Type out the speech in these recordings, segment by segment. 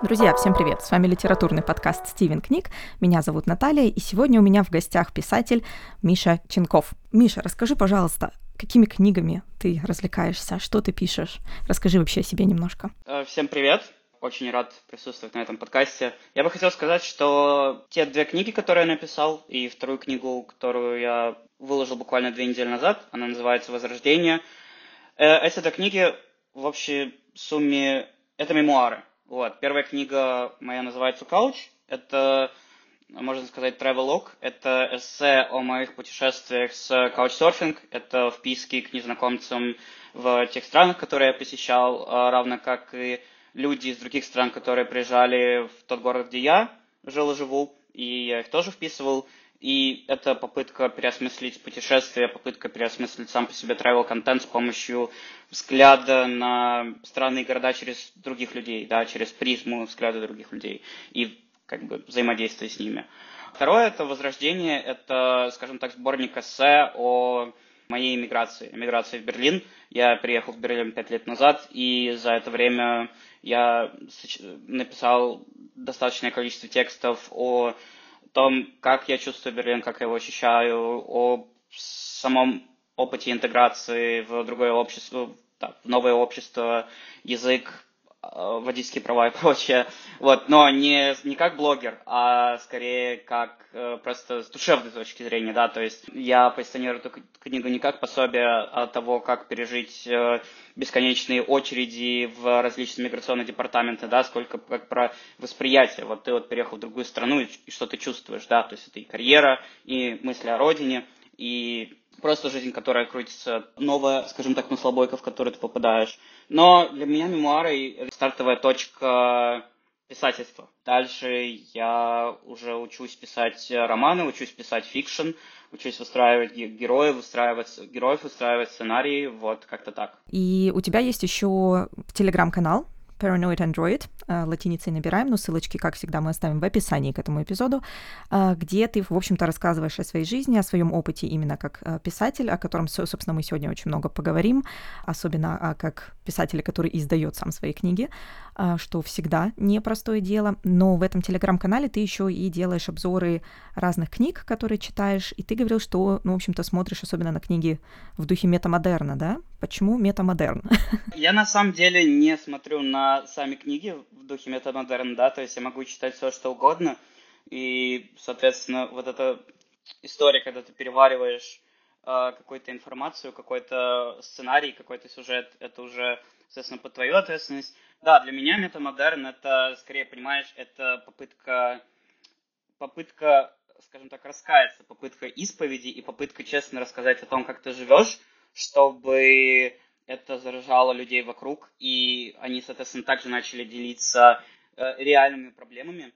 Друзья, всем привет! С вами литературный подкаст «Стивен книг». Меня зовут Наталья, и сегодня у меня в гостях писатель Миша Ченков. Миша, расскажи, пожалуйста, какими книгами ты развлекаешься, что ты пишешь? Расскажи вообще о себе немножко. Э, всем привет! Очень рад присутствовать на этом подкасте. Я бы хотел сказать, что те две книги, которые я написал, и вторую книгу, которую я выложил буквально две недели назад, она называется «Возрождение», э, эти две книги в общей сумме это мемуары. Вот. Первая книга моя называется «Couch». Это, можно сказать, travelog. Это эссе о моих путешествиях с Couchsurfing. Это вписки к незнакомцам в тех странах, которые я посещал, а, равно как и люди из других стран, которые приезжали в тот город, где я жил и живу, и я их тоже вписывал. И это попытка переосмыслить путешествие, попытка переосмыслить сам по себе travel контент с помощью взгляда на страны и города через других людей, да, через призму взгляда других людей и как бы взаимодействия с ними. Второе – это «Возрождение», это, скажем так, сборник эссе о моей эмиграции, эмиграции в Берлин. Я приехал в Берлин пять лет назад, и за это время я написал достаточное количество текстов о том, как я чувствую Берлин, как я его ощущаю, о самом опыте интеграции в другое общество, да, в новое общество, язык, водительские права и прочее. Вот, но не, не как блогер, а скорее как э, просто с душевной точки зрения, да, то есть я позиционирую эту книгу не как пособие от того, как пережить э, бесконечные очереди в различные миграционные департаменты, да, сколько как про восприятие. Вот ты вот переехал в другую страну, и, и что ты чувствуешь, да, то есть это и карьера, и мысли о родине, и просто жизнь, которая крутится, новая, скажем так, маслобойка, в которую ты попадаешь. Но для меня мемуары – стартовая точка писательства. Дальше я уже учусь писать романы, учусь писать fiction, учусь выстраивать героев, выстраивать героев, выстраивать сценарии, вот как-то так. И у тебя есть еще телеграм-канал, Paranoid Android, э, латиницей набираем, но ссылочки, как всегда, мы оставим в описании к этому эпизоду, э, где ты, в общем-то, рассказываешь о своей жизни, о своем опыте именно как э, писатель, о котором, собственно, мы сегодня очень много поговорим, особенно как писатель, который издает сам свои книги, что всегда непростое дело, но в этом телеграм-канале ты еще и делаешь обзоры разных книг, которые читаешь, и ты говорил, что, ну, в общем-то, смотришь особенно на книги в духе метамодерна, да? Почему метамодерн? Я на самом деле не смотрю на сами книги в духе метамодерн, да, то есть я могу читать все, что угодно, и, соответственно, вот эта история, когда ты перевариваешь э, какую-то информацию, какой-то сценарий, какой-то сюжет, это уже, соответственно, под твою ответственность. Да, для меня метамодерн это, скорее, понимаешь, это попытка, попытка, скажем так, раскаяться, попытка исповеди и попытка честно рассказать о том, как ты живешь, чтобы это заражало людей вокруг, и они, соответственно, также начали делиться э, реальными проблемами,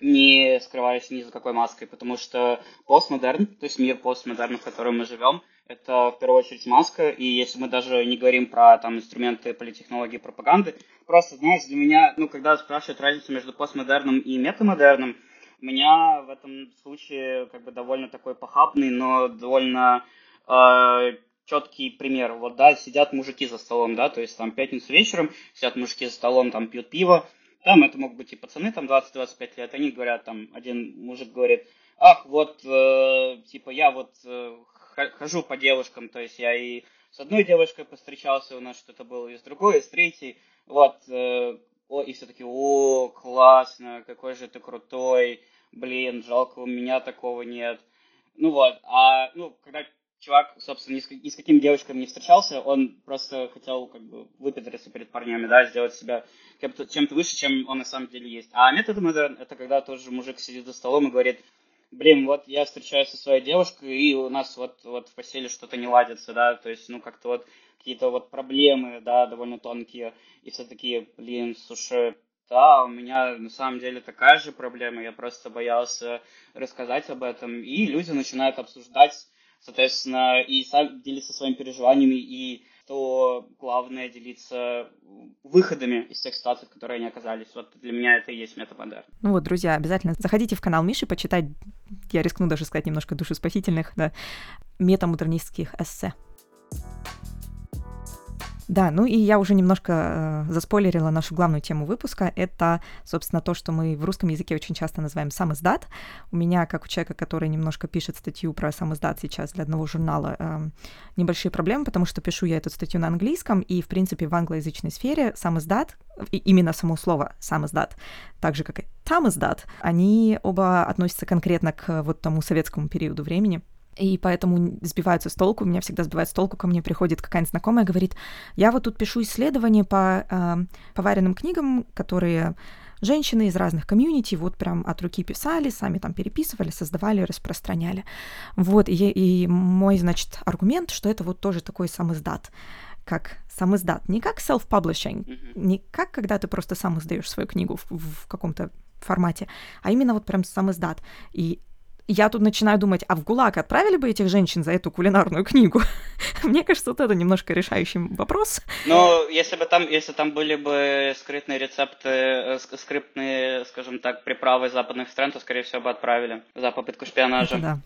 не скрываясь ни за какой маской, потому что постмодерн, то есть мир постмодерна, в котором мы живем, это в первую очередь маска, и если мы даже не говорим про там инструменты политтехнологии пропаганды, просто, знаете, для меня, ну, когда спрашивают разницу между постмодерном и метамодерном, у меня в этом случае как бы довольно такой похабный, но довольно э, четкий пример. Вот, да, сидят мужики за столом, да, то есть там пятницу вечером сидят мужики за столом, там пьют пиво, там это могут быть и пацаны, там 20-25 лет, они говорят, там, один мужик говорит, ах, вот, э, типа, я вот э, хожу по девушкам, то есть я и с одной девушкой постречался, у нас что-то было, и с другой, и с третьей, вот, э, о, и все таки о, классно, какой же ты крутой, блин, жалко, у меня такого нет. Ну вот, а, ну, когда чувак, собственно, ни с, ни с какими девочками не встречался, он просто хотел как бы выпендриться перед парнями, да, сделать себя чем-то, чем-то выше, чем он на самом деле есть. А метод модерн — это когда тоже мужик сидит за столом и говорит, блин, вот я встречаюсь со своей девушкой, и у нас вот, вот в постели что-то не ладится, да, то есть, ну, как-то вот какие-то вот проблемы, да, довольно тонкие, и все такие, блин, слушай, да, у меня на самом деле такая же проблема, я просто боялся рассказать об этом, и люди начинают обсуждать соответственно, и сам делиться своими переживаниями, и то главное делиться выходами из тех ситуаций, в которые они оказались. Вот для меня это и есть метамодерн. Ну вот, друзья, обязательно заходите в канал Миши, почитать, я рискну даже сказать немножко душеспасительных, да, метамодернистских эссе. Да, ну и я уже немножко э, заспойлерила нашу главную тему выпуска. Это, собственно, то, что мы в русском языке очень часто называем сам издат. У меня, как у человека, который немножко пишет статью про сам издат сейчас для одного журнала, э, небольшие проблемы, потому что пишу я эту статью на английском, и, в принципе, в англоязычной сфере сам издат, именно само слово сам издат, так же, как и там издат, они оба относятся конкретно к вот тому советскому периоду времени и поэтому сбиваются с толку. Меня всегда сбивает с толку, ко мне приходит какая-нибудь знакомая, говорит, я вот тут пишу исследования по э, поваренным книгам, которые женщины из разных комьюнити вот прям от руки писали, сами там переписывали, создавали, распространяли. Вот, и, и мой, значит, аргумент, что это вот тоже такой сам издат как сам издат, не как self-publishing, mm-hmm. не как когда ты просто сам издаешь свою книгу в, в каком-то формате, а именно вот прям сам издат. И я тут начинаю думать, а в ГУЛАГ отправили бы этих женщин за эту кулинарную книгу? Мне кажется, вот это немножко решающий вопрос. Но если бы там, если там были бы скрытные рецепты, э, скрытные, скажем так, приправы западных стран, то, скорее всего, бы отправили за попытку шпионажа. Это да.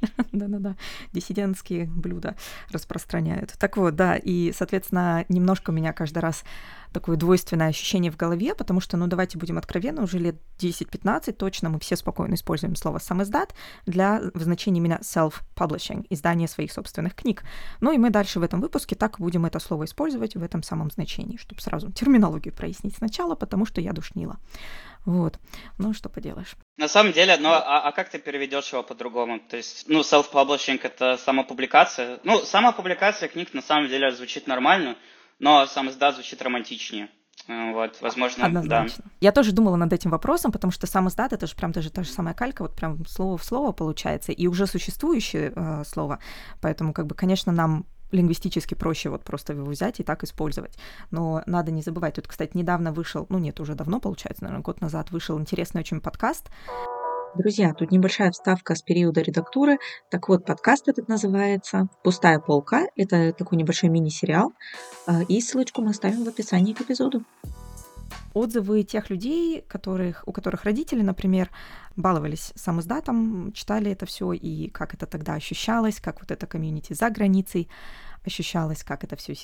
Да-да-да, диссидентские блюда распространяют. Так вот, да, и, соответственно, немножко меня каждый раз такое двойственное ощущение в голове, потому что, ну, давайте будем откровенны, уже лет 10-15 точно мы все спокойно используем слово «сам издат» для значения именно self-publishing, издание своих собственных книг. Ну и мы дальше в этом выпуске так будем это слово использовать в этом самом значении, чтобы сразу терминологию прояснить сначала, потому что я душнила. Вот. Ну, что поделаешь. На самом деле, ну, а, а как ты переведешь его по-другому? То есть, ну, self-publishing — это самопубликация. Ну, самопубликация книг на самом деле звучит нормально, но сам издат звучит романтичнее. Э, вот, возможно, Однозначно. да. Я тоже думала над этим вопросом, потому что сам издат это же прям даже та же самая калька, вот прям слово в слово получается, и уже существующее э, слово. Поэтому, как бы, конечно, нам лингвистически проще вот просто его взять и так использовать. Но надо не забывать, тут, кстати, недавно вышел, ну нет, уже давно, получается, наверное, год назад вышел интересный очень подкаст Друзья, тут небольшая вставка с периода редактуры. Так вот, подкаст этот называется «Пустая полка». Это такой небольшой мини-сериал. А, и ссылочку мы оставим в описании к эпизоду. Отзывы тех людей, которых, у которых родители, например, баловались сам издатом, читали это все и как это тогда ощущалось, как вот это комьюнити за границей ощущалось, как это все,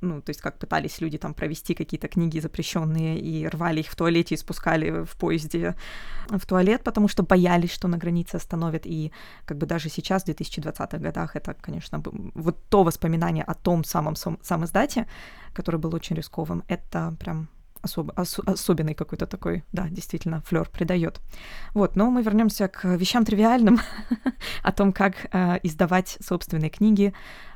ну, то есть как пытались люди там провести какие-то книги запрещенные и рвали их в туалете и спускали в поезде в туалет, потому что боялись, что на границе остановят. И как бы даже сейчас, в 2020-х годах, это, конечно, вот то воспоминание о том самом сам который был очень рисковым, это прям особо, ос, особенный какой-то такой, да, действительно, флер придает. Вот, но мы вернемся к вещам тривиальным, о том, как э, издавать собственные книги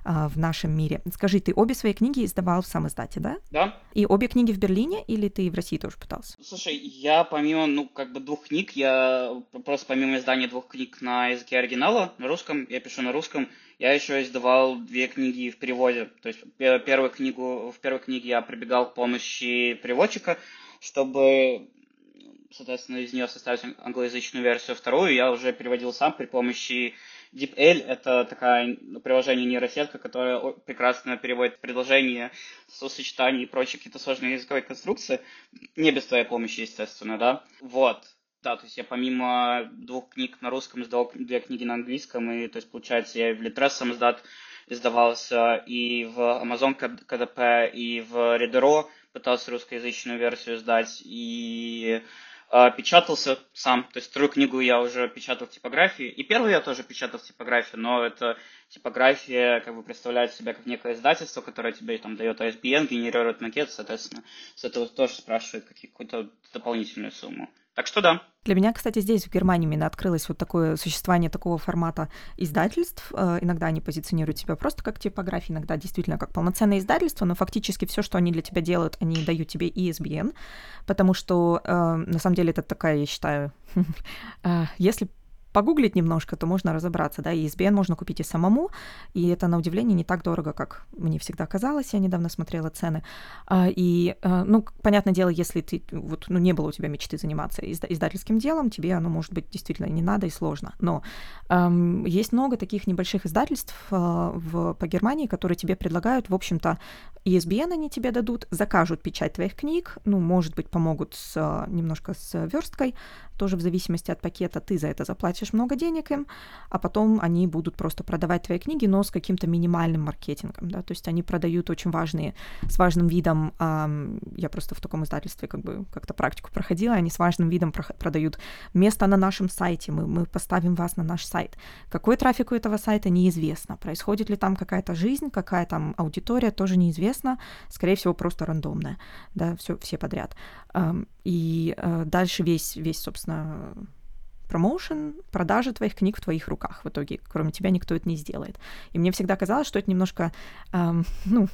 э, в нашем мире. Скажи, ты обе свои книги издавал в сам издате, да? Да. И обе книги в Берлине или ты в России тоже пытался? Слушай, я помимо, ну, как бы двух книг, я просто помимо издания двух книг на языке оригинала, на русском, я пишу на русском, я еще издавал две книги в переводе. То есть первую книгу, в первой книге я прибегал к помощи переводчика, чтобы, соответственно, из нее составить англоязычную версию. Вторую я уже переводил сам при помощи DeepL. Это такая приложение нейросетка, которое прекрасно переводит предложения, сосочетания и прочие какие-то сложные языковые конструкции. Не без твоей помощи, естественно, да. Вот. Да, то есть я помимо двух книг на русском издал две книги на английском, и то есть получается я в Литрес сам издат издавался, и в Amazon КДП, и в Редеро пытался русскоязычную версию сдать, и печатался сам. То есть вторую книгу я уже печатал в типографии, и первую я тоже печатал в типографии, но это типография как бы представляет себя как некое издательство, которое тебе там дает ISBN, генерирует макет, соответственно, с этого тоже спрашивает какую-то дополнительную сумму. Так что да. Для меня, кстати, здесь, в Германии, именно открылось вот такое существование такого формата издательств. Э, иногда они позиционируют себя просто как типография, иногда действительно как полноценное издательство, но фактически все, что они для тебя делают, они дают тебе ISBN, потому что э, на самом деле это такая, я считаю, э, если погуглить немножко, то можно разобраться, да, и ISBN можно купить и самому, и это, на удивление, не так дорого, как мне всегда казалось, я недавно смотрела цены, а, и, э, ну, понятное дело, если ты, вот, ну, не было у тебя мечты заниматься издательским делом, тебе оно, может быть, действительно не надо и сложно, но эм, есть много таких небольших издательств э, в, по Германии, которые тебе предлагают, в общем-то, ESBN они тебе дадут, закажут печать твоих книг, ну, может быть, помогут с, немножко с версткой, тоже в зависимости от пакета ты за это заплатишь много денег им, а потом они будут просто продавать твои книги, но с каким-то минимальным маркетингом, да, то есть они продают очень важные, с важным видом, эм, я просто в таком издательстве как бы как-то практику проходила, они с важным видом продают место на нашем сайте, мы, мы поставим вас на наш сайт. Какой трафик у этого сайта, неизвестно. Происходит ли там какая-то жизнь, какая там аудитория, тоже неизвестно, скорее всего, просто рандомная, да, все, все подряд. Эм, и э, дальше весь, весь, собственно, промоушен, продажи твоих книг в твоих руках. В итоге, кроме тебя, никто это не сделает. И мне всегда казалось, что это немножко, эм, ну,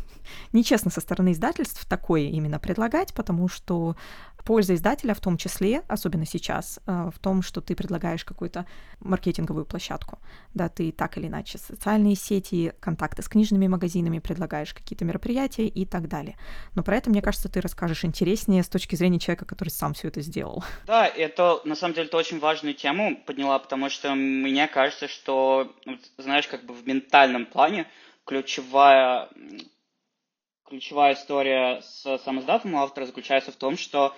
нечестно со стороны издательств такое именно предлагать, потому что польза издателя в том числе, особенно сейчас, э, в том, что ты предлагаешь какую-то маркетинговую площадку. Да, ты так или иначе социальные сети, контакты с книжными магазинами, предлагаешь какие-то мероприятия и так далее. Но про это, мне кажется, ты расскажешь интереснее с точки зрения человека, который сам все это сделал. Да, это на самом деле это очень важную тему подняла, потому что мне кажется, что, знаешь, как бы в ментальном плане ключевая ключевая история с самоздатом у автора заключается в том, что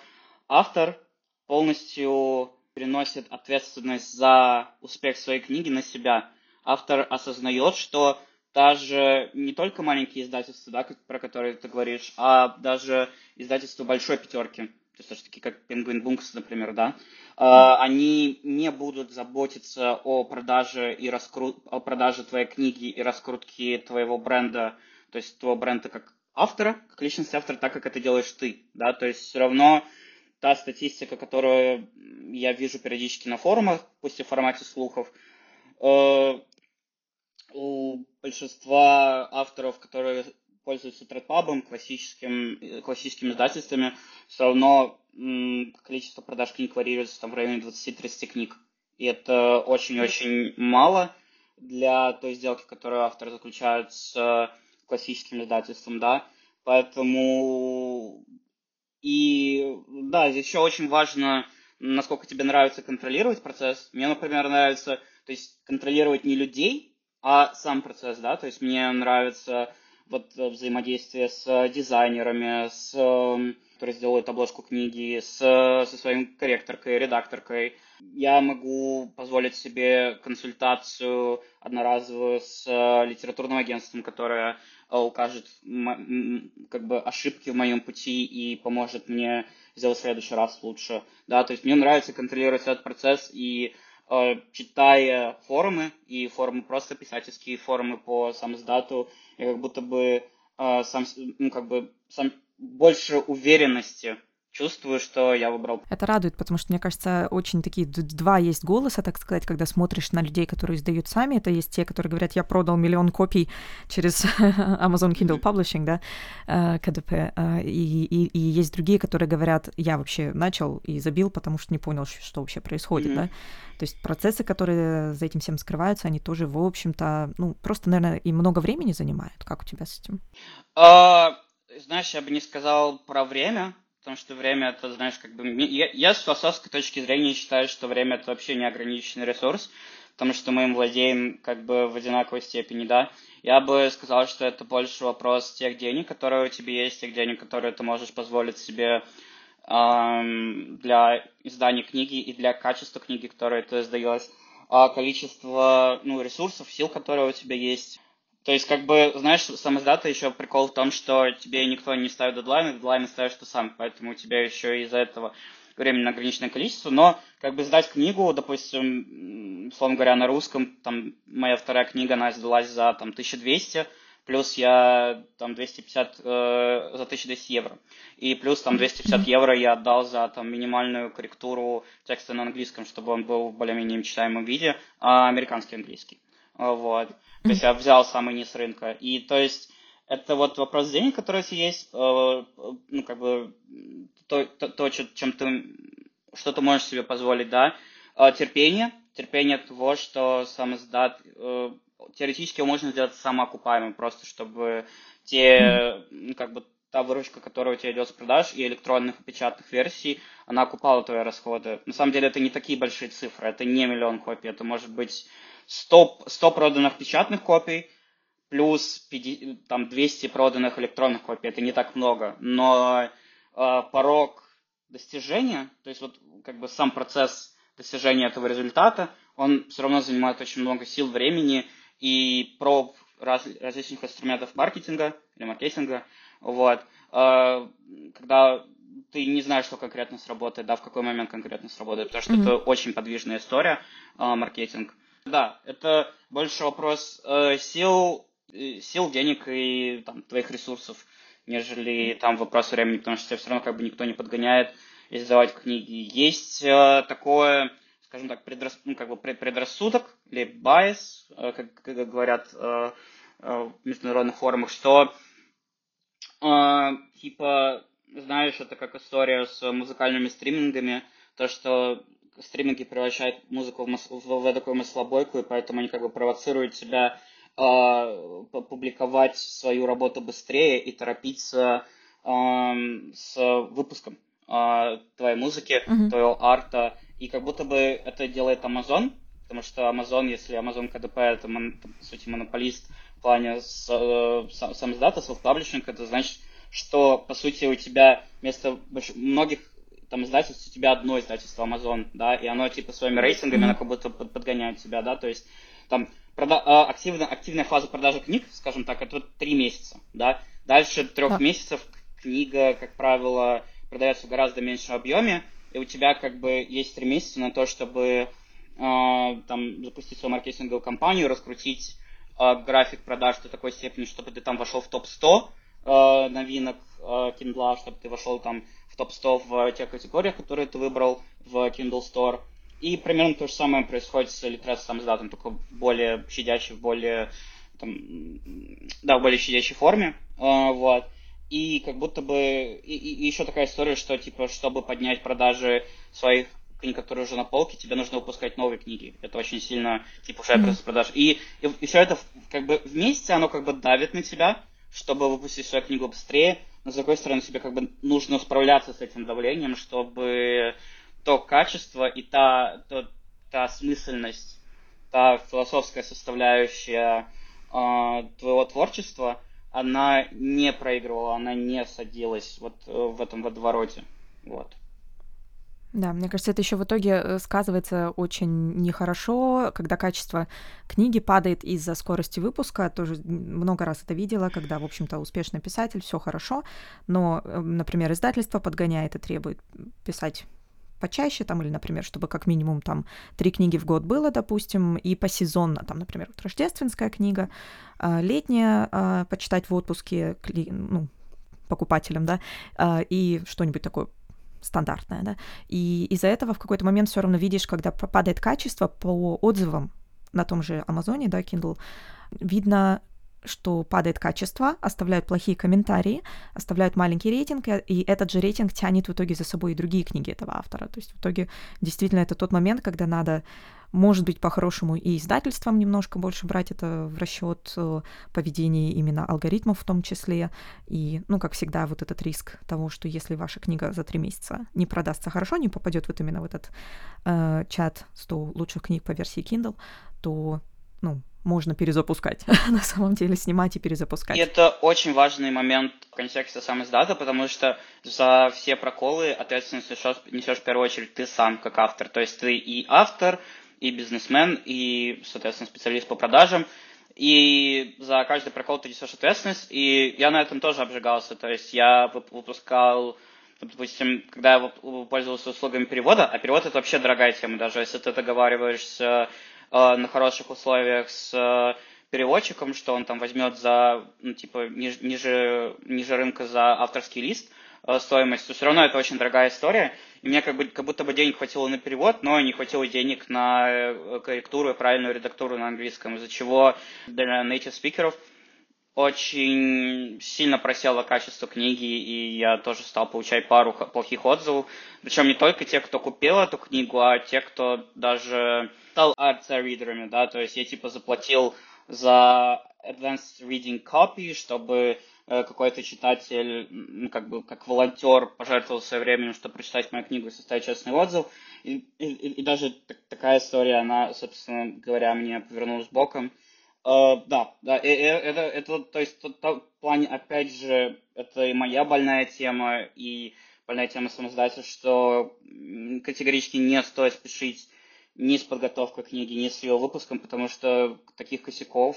автор полностью переносит ответственность за успех своей книги на себя. Автор осознает, что даже не только маленькие издательства, да, про которые ты говоришь, а даже издательства большой пятерки, то есть такие как Penguin Books, например, да, э, они не будут заботиться о продаже и раскрут... о продаже твоей книги и раскрутке твоего бренда, то есть твоего бренда как автора, как личности автора, так как это делаешь ты, да, то есть все равно та статистика, которую я вижу периодически на форумах, пусть и в формате слухов, э, у большинства авторов, которые пользуются тредпабом, классическим, классическими издательствами, все равно количество продаж книг варьируется там в районе 20-30 книг. И это очень-очень мало для той сделки, которую автор заключает с классическим издательством, да. Поэтому и да, здесь еще очень важно, насколько тебе нравится контролировать процесс. Мне, например, нравится, то есть контролировать не людей, а сам процесс, да, то есть мне нравится вот взаимодействие с дизайнерами, с, которые сделают обложку книги, с, со своим корректоркой, редакторкой. Я могу позволить себе консультацию одноразовую с литературным агентством, которое Э, укажет как бы ошибки в моем пути и поможет мне сделать в следующий раз лучше. Да, то есть мне нравится контролировать этот процесс и э, читая форумы и форумы просто писательские форумы по самоздату, я как будто бы э, сам, ну, как бы сам больше уверенности чувствую, что я выбрал. Это радует, потому что, мне кажется, очень такие два есть голоса, так сказать, когда смотришь на людей, которые издают сами. Это есть те, которые говорят, я продал миллион копий через Amazon Kindle Publishing, да, э, КДП. Э, и, и, и есть другие, которые говорят, я вообще начал и забил, потому что не понял, что вообще происходит, mm-hmm. да. То есть процессы, которые за этим всем скрываются, они тоже, в общем-то, ну, просто, наверное, и много времени занимают. Как у тебя с этим? Uh, знаешь, я бы не сказал про время, потому что время это, знаешь, как бы... Я, я с философской точки зрения считаю, что время это вообще неограниченный ресурс, потому что мы им владеем как бы в одинаковой степени, да. Я бы сказал, что это больше вопрос тех денег, которые у тебя есть, тех денег, которые ты можешь позволить себе эм, для издания книги и для качества книги, которую ты издаешь, а количество ну, ресурсов, сил, которые у тебя есть. То есть, как бы, знаешь, сам издата еще прикол в том, что тебе никто не ставит дедлайны, дедлайны ставишь ты сам, поэтому у тебя еще из-за этого времени ограниченное количество, но как бы сдать книгу, допустим, условно говоря, на русском, там, моя вторая книга, она сдалась за, там, 1200, плюс я, там, 250, э, за 1200 евро, и плюс, там, 250 евро я отдал за, там, минимальную корректуру текста на английском, чтобы он был в более-менее читаемом виде, а американский английский, вот. То есть я взял самый низ рынка. И то есть это вот вопрос денег, которые есть, э, ну, как бы, то, то, то чем ты, что ты можешь себе позволить, да. Э, терпение, терпение того, что сам издат, э, теоретически его можно сделать самоокупаемым, просто чтобы те, ну, как бы, та выручка, которая у тебя идет с продаж и электронных и печатных версий, она окупала твои расходы. На самом деле это не такие большие цифры, это не миллион копий, это может быть 100, 100 проданных печатных копий, плюс 50, там 200 проданных электронных копий, это не так много, но э, порог достижения, то есть вот как бы сам процесс достижения этого результата, он все равно занимает очень много сил, времени и проб раз, различных инструментов маркетинга или маркетинга, вот, э, когда ты не знаешь, что конкретно сработает, да, в какой момент конкретно сработает, потому что mm-hmm. это очень подвижная история, э, маркетинг. Да, это больше вопрос э, сил, э, сил, денег и там, твоих ресурсов, нежели там вопрос времени, потому что тебя все равно как бы никто не подгоняет издавать книги. Есть э, такое, скажем так, предрас, ну, как бы предрассудок или bias, э, как, как говорят э, э, в международных форумах, что э, типа знаешь, это как история с музыкальными стримингами, то, что стриминги превращают музыку в, мас- в, в такую маслобойку, и поэтому они как бы провоцируют тебя э, публиковать свою работу быстрее и торопиться э, с выпуском э, твоей музыки, mm-hmm. твоего арта, и как будто бы это делает Amazon, потому что Amazon, если Amazon КДП, это, мон, по сути, монополист в плане с, э, сам, сам self-publishing, это значит, что, по сути, у тебя вместо больш... многих там издательств у тебя одно издательство Amazon, да, и оно типа своими рейтингами, оно как будто подгоняет тебя, да, то есть там прода... А, активно, активная фаза продажи книг, скажем так, это три месяца, да, дальше трех да. месяцев книга, как правило, продается в гораздо меньшем объеме, и у тебя как бы есть три месяца на то, чтобы э, там запустить свою маркетинговую кампанию, раскрутить э, график продаж до такой степени, чтобы ты там вошел в топ-100, э, новинок э, Kindle, чтобы ты вошел там в топ-100 в тех категориях, которые ты выбрал в Kindle Store. И примерно то же самое происходит с литературой сам издатом, только в более щадящей, в более, там, да, в более щадящей форме. Э, вот. И как будто бы... И, и еще такая история, что, типа, чтобы поднять продажи своих книг, которые уже на полке, тебе нужно выпускать новые книги. Это очень сильно, типа, mm-hmm. продаж. И, и, и все это, как бы, вместе, оно как бы давит на тебя, чтобы выпустить свою книгу быстрее, но с другой стороны тебе как бы нужно справляться с этим давлением, чтобы то качество и та, то, та осмысленность, та философская составляющая э, твоего творчества, она не проигрывала, она не садилась вот э, в этом водовороте. Вот. Да, мне кажется, это еще в итоге э, сказывается очень нехорошо, когда качество книги падает из-за скорости выпуска. Тоже много раз это видела, когда, в общем-то, успешный писатель, все хорошо, но, э, например, издательство подгоняет и требует писать почаще, там, или, например, чтобы как минимум там три книги в год было, допустим, и посезонно, там, например, вот рождественская книга, а, летняя а, почитать в отпуске, ну, покупателям, да, а, и что-нибудь такое стандартная, да, и из-за этого в какой-то момент все равно видишь, когда падает качество по отзывам на том же Амазоне, да, Kindle, видно, что падает качество, оставляют плохие комментарии, оставляют маленький рейтинг, и этот же рейтинг тянет в итоге за собой и другие книги этого автора. То есть в итоге действительно это тот момент, когда надо, может быть, по-хорошему и издательствам немножко больше брать это в расчет э, поведения именно алгоритмов в том числе. И, ну, как всегда, вот этот риск того, что если ваша книга за три месяца не продастся хорошо, не попадет вот именно в этот э, чат 100 лучших книг по версии Kindle, то, ну, можно перезапускать, на самом деле снимать и перезапускать. И это очень важный момент в контексте сам издата, потому что за все проколы ответственность несешь, несешь в первую очередь ты сам, как автор. То есть ты и автор, и бизнесмен, и, соответственно, специалист по продажам, и за каждый прокол ты несешь ответственность, и я на этом тоже обжигался, то есть я выпускал допустим, когда я пользовался услугами перевода, а перевод это вообще дорогая тема, даже если ты договариваешься на хороших условиях с э, переводчиком, что он там возьмет за, ну, типа, ниже, ниже, ниже рынка за авторский лист э, стоимость, то все равно это очень дорогая история. И мне как, бы, как будто бы денег хватило на перевод, но не хватило денег на корректуру и правильную редактуру на английском, из-за чего для native спикеров очень сильно просело качество книги, и я тоже стал получать пару плохих отзывов. Причем не только те, кто купил эту книгу, а те, кто даже стал арт-ридерами, да, то есть я типа заплатил за advanced reading copy, чтобы э, какой-то читатель, ну, как бы, как волонтер пожертвовал своим временем, чтобы прочитать мою книгу и составить честный отзыв. И, и, и даже такая история, она, собственно говоря, мне повернулась боком. Uh, да, да, это, это, то есть, в плане, опять же, это и моя больная тема, и больная тема самоздателя, что категорически не стоит спешить ни с подготовкой книги, ни с ее выпуском, потому что таких косяков,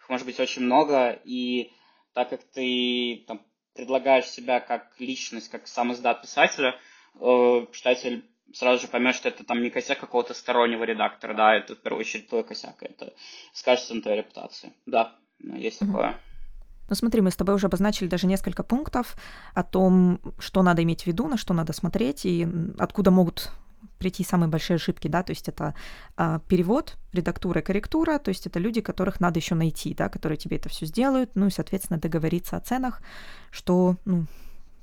их может быть очень много, и так как ты там, предлагаешь себя как личность, как сам писателя, э, читатель сразу же поймет, что это там не косяк какого-то стороннего редактора, да, это в первую очередь твой косяк, это скажется на твоей репутации. Да, есть такое. Ну смотри, мы с тобой уже обозначили даже несколько пунктов о том, что надо иметь в виду, на что надо смотреть и откуда могут прийти самые большие ошибки, да, то есть это а, перевод, редактура и корректура, то есть это люди, которых надо еще найти, да, которые тебе это все сделают, ну и, соответственно, договориться о ценах, что, ну,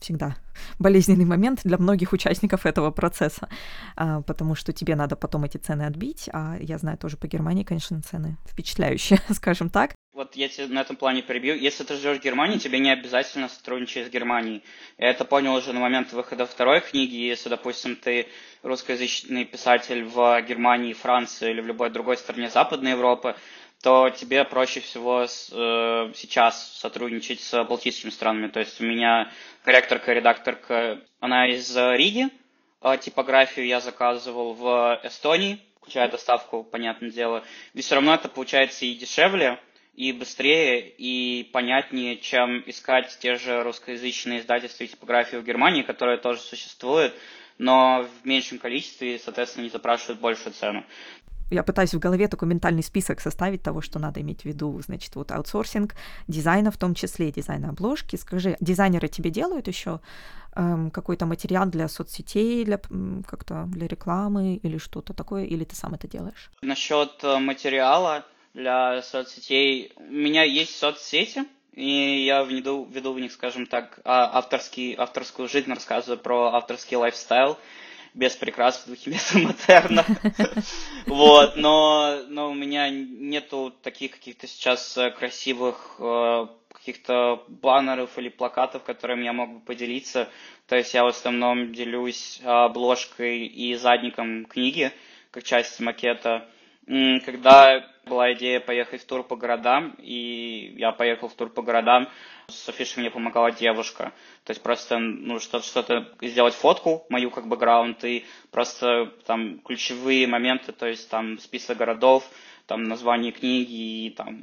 всегда болезненный момент для многих участников этого процесса, а, потому что тебе надо потом эти цены отбить, а я знаю тоже по Германии, конечно, цены впечатляющие, скажем так. Вот я тебе на этом плане перебью. Если ты живешь в Германии, тебе не обязательно сотрудничать с Германией. Я это понял уже на момент выхода второй книги. Если, допустим, ты русскоязычный писатель в Германии, Франции или в любой другой стране Западной Европы, то тебе проще всего с, э, сейчас сотрудничать с балтийскими странами. То есть у меня корректорка, редакторка, она из Риги, а типографию я заказывал в Эстонии, включая доставку, понятное дело. И все равно это получается и дешевле, и быстрее, и понятнее, чем искать те же русскоязычные издательства и типографии в Германии, которые тоже существуют, но в меньшем количестве и, соответственно, не запрашивают большую цену я пытаюсь в голове такой ментальный список составить того, что надо иметь в виду, значит, вот аутсорсинг дизайна, в том числе дизайна обложки. Скажи, дизайнеры тебе делают еще эм, какой-то материал для соцсетей, для как-то для рекламы или что-то такое, или ты сам это делаешь? Насчет э, материала для соцсетей, у меня есть соцсети, и я веду, веду в них, скажем так, а, авторский, авторскую жизнь, рассказываю про авторский лайфстайл без прикрас в духе метамодерна. Вот, но, но у меня нету таких каких-то сейчас э, красивых э, каких-то баннеров или плакатов, которыми я мог бы поделиться. То есть я в основном делюсь обложкой и задником книги, как часть макета. Когда была идея поехать в тур по городам, и я поехал в тур по городам, с афишей мне помогала девушка. То есть просто ну, что-то, что-то сделать фотку мою как бэкграунд и просто там ключевые моменты, то есть там список городов, там название книги и там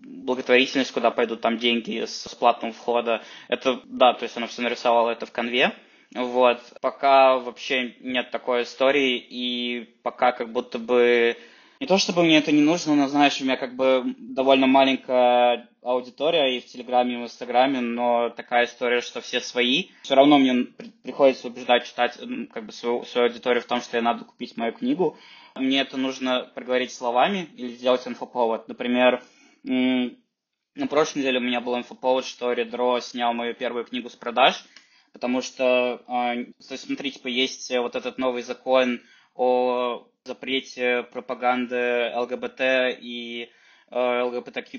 благотворительность, куда пойдут там деньги с платного входа. Это, да, то есть она все нарисовала это в конве. Вот. Пока вообще нет такой истории, и пока как будто бы не то чтобы мне это не нужно, но, знаешь, у меня как бы довольно маленькая аудитория и в Телеграме, и в Инстаграме, но такая история, что все свои. Все равно мне приходится убеждать читать как бы свою, свою аудиторию в том, что я надо купить мою книгу. Мне это нужно проговорить словами или сделать инфоповод. Например, на прошлой неделе у меня был инфоповод, что Редро снял мою первую книгу с продаж, потому что, то есть, смотри, типа, есть вот этот новый закон о запрете пропаганды ЛГБТ и э, ЛГБТQ+.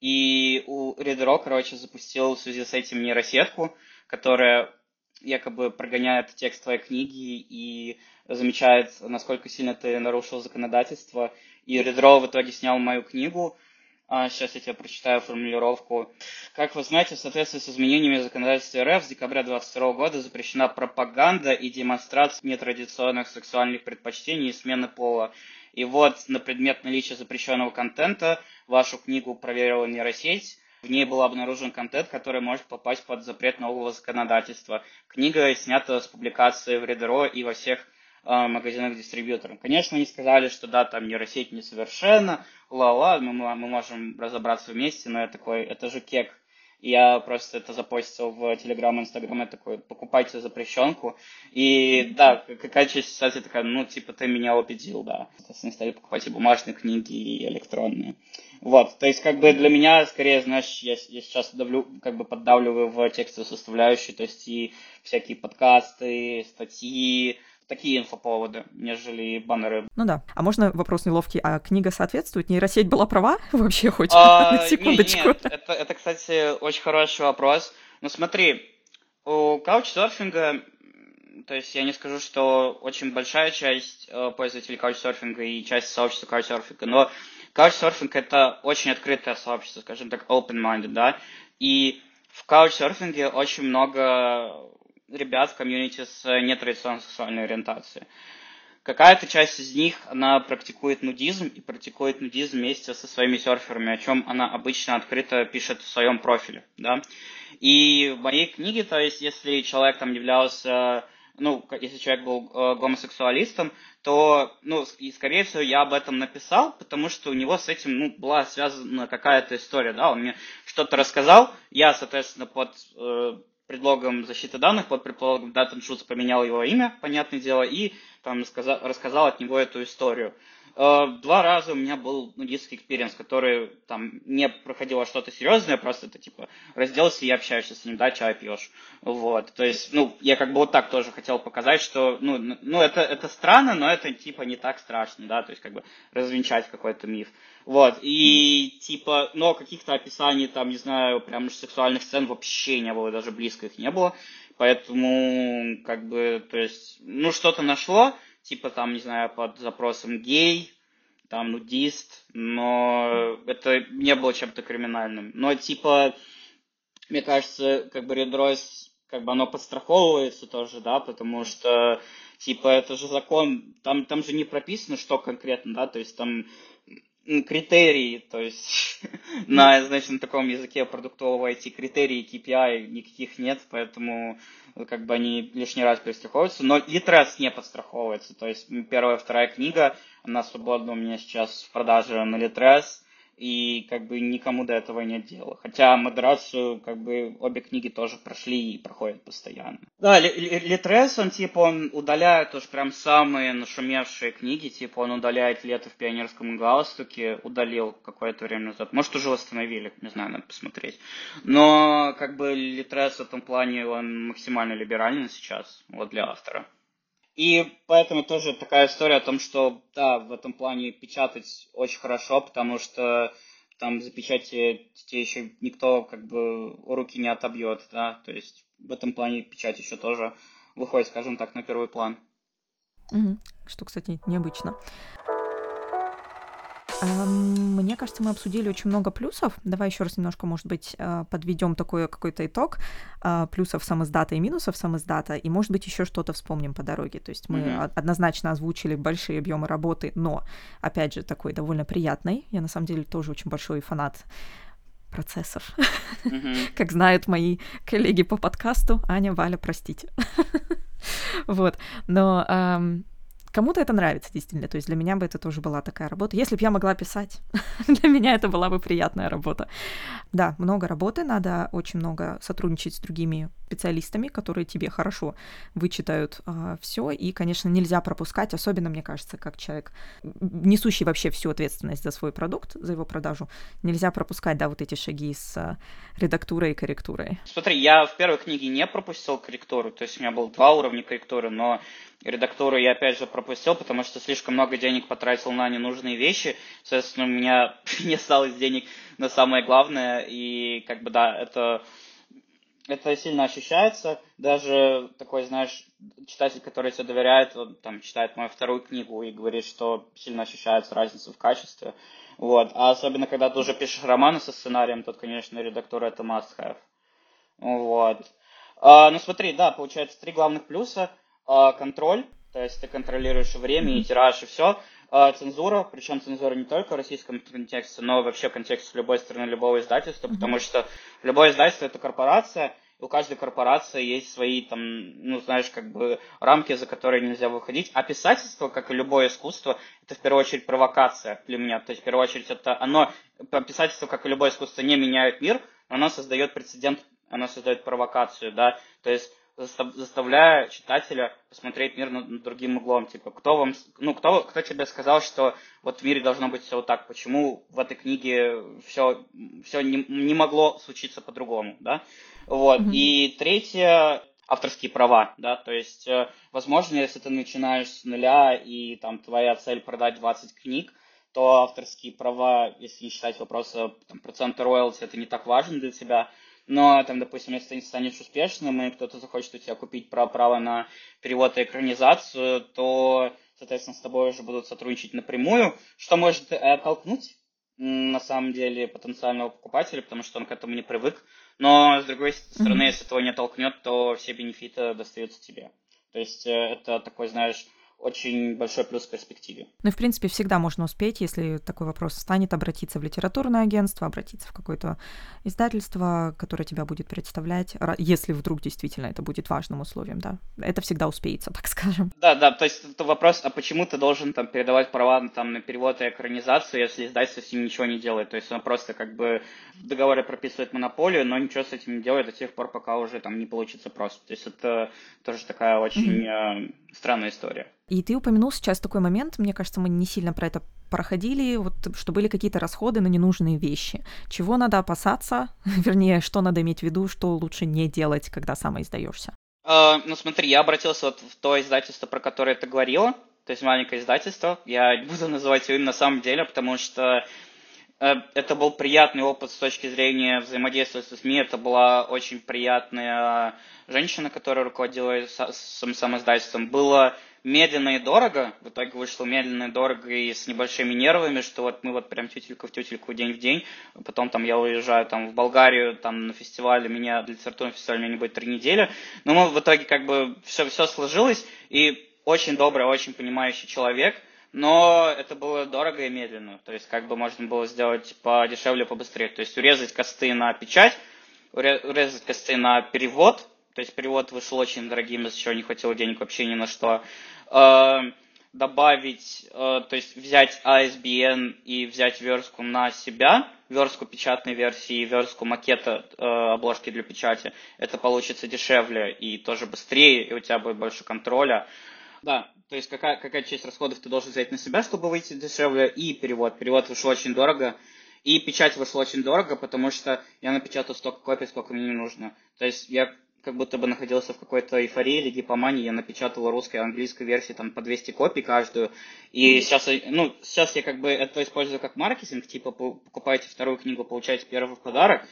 И у Редро, короче, запустил в связи с этим нейросетку, которая якобы прогоняет текст твоей книги и замечает, насколько сильно ты нарушил законодательство. И Редро в итоге снял мою книгу, сейчас я тебе прочитаю формулировку. Как вы знаете, в соответствии с изменениями законодательства РФ с декабря 2022 года запрещена пропаганда и демонстрация нетрадиционных сексуальных предпочтений и смены пола. И вот на предмет наличия запрещенного контента вашу книгу проверила нейросеть. В ней был обнаружен контент, который может попасть под запрет нового законодательства. Книга снята с публикации в Редеро и во всех магазинах дистрибьюторов. Конечно, они сказали, что да, там нейросеть несовершенна, ла-ла, мы, мы можем разобраться вместе, но я такой, это же кек. Я просто это запостил в Телеграм, Инстаграм, я такой, покупайте запрещенку. И да, какая часть ситуации такая, ну, типа, ты меня убедил, да. Соответственно, стали покупать и бумажные книги, и электронные. Вот, то есть, как бы для меня, скорее, знаешь, я, я сейчас давлю, как бы поддавливаю в текстовую составляющую, то есть и всякие подкасты, статьи, такие инфоповоды, нежели баннеры. Ну да. А можно вопрос неловкий? А книга соответствует? Нейросеть была права вообще хоть? А, На секундочку. Нет, это, это, кстати, очень хороший вопрос. Ну смотри, у каучсерфинга, то есть я не скажу, что очень большая часть э, пользователей каучсерфинга и часть сообщества каучсерфинга, но Couchsurfing — это очень открытое сообщество, скажем так, open-minded, да, и в каучсерфинге очень много ребят в комьюнити с нетрадиционной сексуальной ориентацией. Какая-то часть из них, она практикует нудизм и практикует нудизм вместе со своими серферами, о чем она обычно открыто пишет в своем профиле, да. И в моей книге, то есть, если человек там являлся, ну, если человек был э, гомосексуалистом, то, ну, и, скорее всего, я об этом написал, потому что у него с этим, ну, была связана какая-то история, да, он мне что-то рассказал, я, соответственно, под э, предлогом защиты данных, под предлогом Shoots поменял его имя, понятное дело, и там рассказал, рассказал от него эту историю. Э, два раза у меня был нудистский experience, который там не проходило что-то серьезное, просто это типа разделся и общаешься с ним, да, чай пьешь. Вот. То есть, ну, я как бы вот так тоже хотел показать, что, ну, ну это, это странно, но это типа не так страшно, да, то есть как бы развенчать какой-то миф. Вот. И типа, но каких-то описаний там, не знаю, прям сексуальных сцен вообще не было, даже близко их не было. Поэтому, как бы, то есть, ну, что-то нашло, типа там, не знаю, под запросом гей, там нудист, но это не было чем-то криминальным. Но типа, мне кажется, как бы Royce, как бы оно подстраховывается тоже, да, потому что типа это же закон, там, там же не прописано, что конкретно, да, то есть там критерии, то есть на, значит, на таком языке продуктового IT критерии KPI никаких нет, поэтому как бы они лишний раз перестраховываются, но Litres не подстраховывается, то есть первая, вторая книга, она свободна у меня сейчас в продаже на Litres, и как бы никому до этого нет дела. Хотя модерацию как бы обе книги тоже прошли и проходят постоянно. Да, Литрес, он типа он удаляет уж прям самые нашумевшие книги, типа он удаляет «Лето в пионерском галстуке», удалил какое-то время назад. Может, уже восстановили, не знаю, надо посмотреть. Но как бы Литрес в этом плане, он максимально либеральный сейчас, вот для автора. И поэтому тоже такая история о том, что, да, в этом плане печатать очень хорошо, потому что там за печати тебе еще никто как бы руки не отобьет, да, то есть в этом плане печать еще тоже выходит, скажем так, на первый план. Угу. Что, кстати, необычно. Мне кажется, мы обсудили очень много плюсов. Давай еще раз немножко, может быть, э, подведем такой какой-то итог э, плюсов самоздата и минусов самоздата, и, может быть, еще что-то вспомним по дороге. То есть мы mm-hmm. однозначно озвучили большие объемы работы, но, опять же, такой довольно приятный. Я, на самом деле, тоже очень большой фанат процессов. Mm-hmm. как знают мои коллеги по подкасту, Аня, Валя, простите. вот. Но Кому-то это нравится, действительно. То есть для меня бы это тоже была такая работа. Если бы я могла писать, для меня это была бы приятная работа. Да, много работы, надо очень много сотрудничать с другими специалистами, которые тебе хорошо вычитают а, все. И, конечно, нельзя пропускать, особенно, мне кажется, как человек, несущий вообще всю ответственность за свой продукт, за его продажу, нельзя пропускать, да, вот эти шаги с а, редактурой и корректурой. Смотри, я в первой книге не пропустил корректуру, то есть у меня было два уровня корректуры, но редактуру я опять же пропустил, потому что слишком много денег потратил на ненужные вещи. Соответственно, у меня не осталось денег на самое главное. И как бы да, это, это сильно ощущается. Даже такой, знаешь, читатель, который тебе доверяет, он там читает мою вторую книгу и говорит, что сильно ощущается разница в качестве. Вот. А особенно, когда ты уже пишешь романы со сценарием, то, конечно, редактура это must have. Вот. А, ну смотри, да, получается три главных плюса – контроль, то есть ты контролируешь время и тираж, и все. А, цензура, причем цензура не только в российском контексте, но вообще в контексте любой страны, любого издательства, потому что любое издательство это корпорация, у каждой корпорации есть свои там, ну, знаешь, как бы рамки, за которые нельзя выходить. А писательство, как и любое искусство, это в первую очередь провокация для меня. То есть, в первую очередь, это оно, писательство, как и любое искусство, не меняет мир, но оно создает прецедент, оно создает провокацию, да. То есть, заставляя читателя посмотреть мир над, другим углом. Типа, кто вам, ну, кто, кто тебе сказал, что вот в мире должно быть все вот так? Почему в этой книге все, все не, не могло случиться по-другому, да? Вот. Mm-hmm. И третье, авторские права, да, то есть, э, возможно, если ты начинаешь с нуля и там твоя цель продать 20 книг, то авторские права, если не считать вопроса там, процента роялти, это не так важно для тебя, но, там, допустим, если ты станешь успешным, и кто-то захочет у тебя купить право на перевод и экранизацию, то, соответственно, с тобой уже будут сотрудничать напрямую, что может оттолкнуть на самом деле потенциального покупателя, потому что он к этому не привык. Но, с другой стороны, mm-hmm. если этого не толкнет, то все бенефиты достаются тебе. То есть э, это такой, знаешь, очень большой плюс в перспективе. Ну и, в принципе, всегда можно успеть, если такой вопрос станет, обратиться в литературное агентство, обратиться в какое-то издательство, которое тебя будет представлять, если вдруг действительно это будет важным условием, да. Это всегда успеется, так скажем. Да, да, то есть это вопрос, а почему ты должен там передавать права там, на перевод и экранизацию, если издательство с ним ничего не делает? То есть он просто как бы в договоре прописывает монополию, но ничего с этим не делает до тех пор, пока уже там не получится просто. То есть это тоже такая очень mm-hmm. э, странная история. И ты упомянул сейчас такой момент, мне кажется, мы не сильно про это проходили, вот, что были какие-то расходы на ненужные вещи. Чего надо опасаться, вернее, что надо иметь в виду, что лучше не делать, когда самоиздаешься? Uh, ну смотри, я обратился вот в то издательство, про которое ты говорила, то есть маленькое издательство. Я буду называть его имя на самом деле, потому что э, это был приятный опыт с точки зрения взаимодействия с СМИ. Это была очень приятная женщина, которая руководила сам издательством. Было медленно и дорого. В итоге вышло медленно и дорого и с небольшими нервами, что вот мы вот прям тютелька в тютельку день в день. Потом там я уезжаю там в Болгарию, там на фестивале, меня для литературного фестиваля меня не будет три недели. Но мы в итоге как бы все, все сложилось. И очень добрый, очень понимающий человек. Но это было дорого и медленно. То есть как бы можно было сделать подешевле, побыстрее. То есть урезать косты на печать, урезать косты на перевод, то есть перевод вышел очень дорогим, из-за чего не хватило денег вообще ни на что. Э, добавить, э, то есть взять ASBN и взять верстку на себя, верстку печатной версии верстку макета э, обложки для печати, это получится дешевле и тоже быстрее, и у тебя будет больше контроля. Да, то есть какая, какая часть расходов ты должен взять на себя, чтобы выйти дешевле, и перевод. Перевод вышел очень дорого, и печать вышла очень дорого, потому что я напечатал столько копий, сколько мне не нужно. То есть я как будто бы находился в какой-то эйфории или гипомании. Я напечатал русской и английской версии там по 200 копий каждую. И сейчас, ну, сейчас я как бы это использую как маркетинг, типа покупаете вторую книгу, получаете первую в подарок.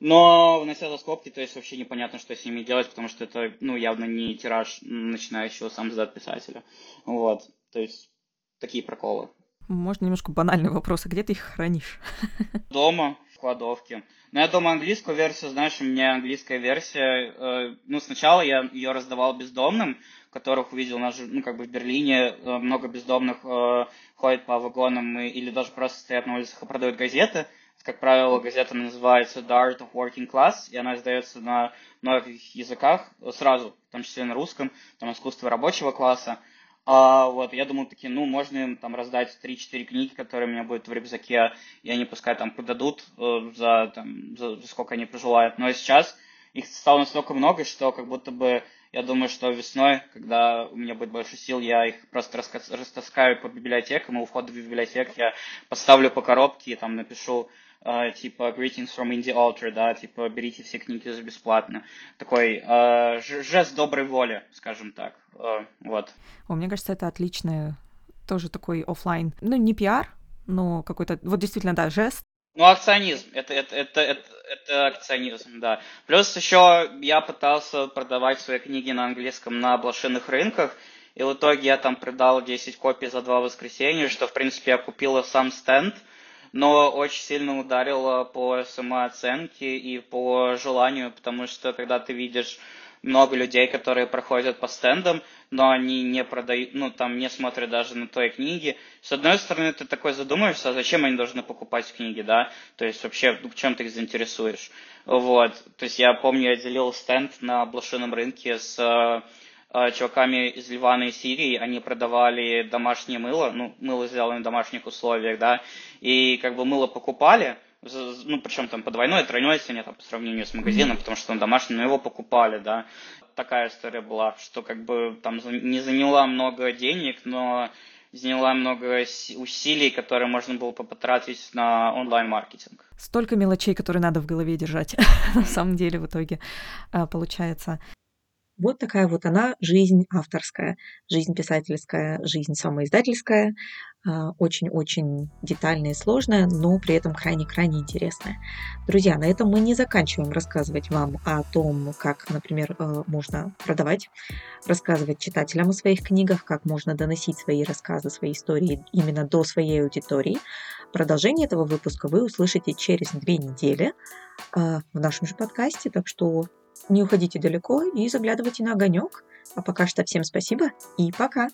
Но внося за скобки, то есть вообще непонятно, что с ними делать, потому что это, ну, явно не тираж начинающего сам издат писателя. Вот, то есть такие проколы. Можно немножко банальный вопрос, а где ты их хранишь? Дома, кладовке. Ну, я думаю, английскую версию, знаешь, у меня английская версия, э, ну, сначала я ее раздавал бездомным, которых увидел, на, ну, как бы в Берлине э, много бездомных э, ходит по вагонам и, или даже просто стоят на улицах и продают газеты. Как правило, газета называется The Art of Working Class, и она издается на многих языках сразу, в том числе на русском, там искусство рабочего класса. А, вот, я думал, такие, ну, можно им там раздать 3-4 книги, которые у меня будут в рюкзаке, и они пускай там продадут э, за, там, за, за сколько они пожелают. Но сейчас их стало настолько много, что как будто бы я думаю, что весной, когда у меня будет больше сил, я их просто растаскаю по библиотекам, и у входа в библиотеку я поставлю по коробке и там напишу Uh, типа Greetings from Indie Author, да, типа берите все книги за бесплатно. Такой uh, жест доброй воли, скажем так. Uh, вот. О, мне кажется, это отличное, тоже такой офлайн, ну не пиар, но какой-то, вот действительно, да, жест. Ну, акционизм, это, это, это, это, это акционизм, да. Плюс еще я пытался продавать свои книги на английском на блошиных рынках, и в итоге я там продал 10 копий за два воскресенья, что, в принципе, я купила сам стенд, но очень сильно ударило по самооценке и по желанию, потому что когда ты видишь много людей, которые проходят по стендам, но они не продают, ну, там не смотрят даже на той книги. С одной стороны, ты такой задумаешься, а зачем они должны покупать книги, да? То есть вообще, ну, чем ты их заинтересуешь? Вот. То есть я помню, я делил стенд на блошином рынке с э, чуваками из Ливана и Сирии, они продавали домашнее мыло, ну, мыло сделано в домашних условиях, да, и как бы мыло покупали, ну, причем там по двойной, тройной цене, там, по сравнению с магазином, потому что он домашний, но его покупали, да. Такая история была, что как бы там не заняла много денег, но заняла много усилий, которые можно было потратить на онлайн-маркетинг. Столько мелочей, которые надо в голове держать, на самом деле, в итоге а, получается. Вот такая вот она, жизнь авторская, жизнь писательская, жизнь самоиздательская. А, очень-очень детальная и сложная, но при этом крайне-крайне интересная. Друзья, на этом мы не заканчиваем рассказывать вам о том, как, например, э, можно продавать, рассказывать читателям о своих книгах, как можно доносить свои рассказы, свои истории именно до своей аудитории. Продолжение этого выпуска вы услышите через две недели э, в нашем же подкасте, так что не уходите далеко и заглядывайте на огонек. А пока что всем спасибо и пока!